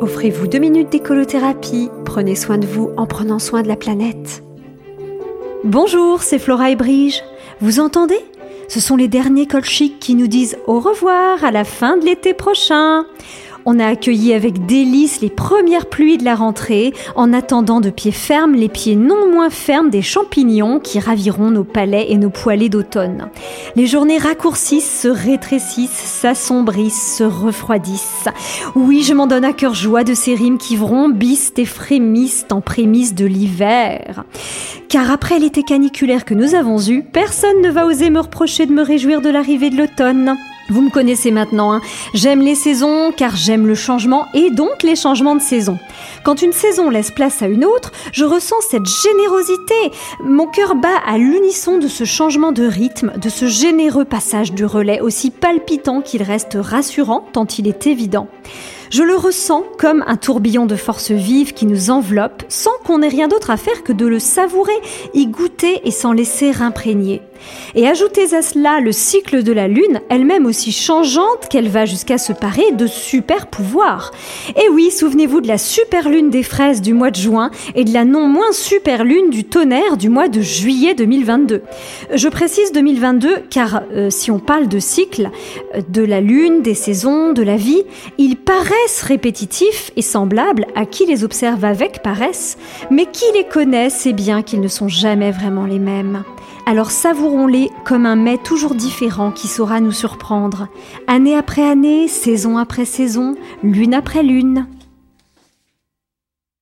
Offrez-vous deux minutes d'écolothérapie. Prenez soin de vous en prenant soin de la planète. Bonjour, c'est Flora et Brige. Vous entendez? Ce sont les derniers colchiques qui nous disent au revoir à la fin de l'été prochain. On a accueilli avec délice les premières pluies de la rentrée, en attendant de pied ferme les pieds non moins fermes des champignons qui raviront nos palais et nos poêlés d'automne. Les journées raccourcissent, se rétrécissent, s'assombrissent, se refroidissent. Oui, je m'en donne à cœur joie de ces rimes qui vrombissent et frémissent en prémisse de l'hiver. Car après l'été caniculaire que nous avons eu, personne ne va oser me reprocher de me réjouir de l'arrivée de l'automne. Vous me connaissez maintenant, hein. j'aime les saisons car j'aime le changement et donc les changements de saison. Quand une saison laisse place à une autre, je ressens cette générosité. Mon cœur bat à l'unisson de ce changement de rythme, de ce généreux passage du relais aussi palpitant qu'il reste rassurant tant il est évident. Je le ressens comme un tourbillon de force vive qui nous enveloppe sans qu'on ait rien d'autre à faire que de le savourer, y goûter et s'en laisser imprégner. Et ajoutez à cela le cycle de la Lune, elle-même aussi changeante qu'elle va jusqu'à se parer de super pouvoirs. Et oui, souvenez-vous de la super lune des fraises du mois de juin et de la non moins super lune du tonnerre du mois de juillet 2022. Je précise 2022 car euh, si on parle de cycle, euh, de la lune, des saisons, de la vie, ils répétitifs et semblables à qui les observe avec paraissent, mais qui les connaît sait bien qu'ils ne sont jamais vraiment les mêmes. Alors savourons-les comme un mets toujours différent qui saura nous surprendre, année après année, saison après saison, lune après lune.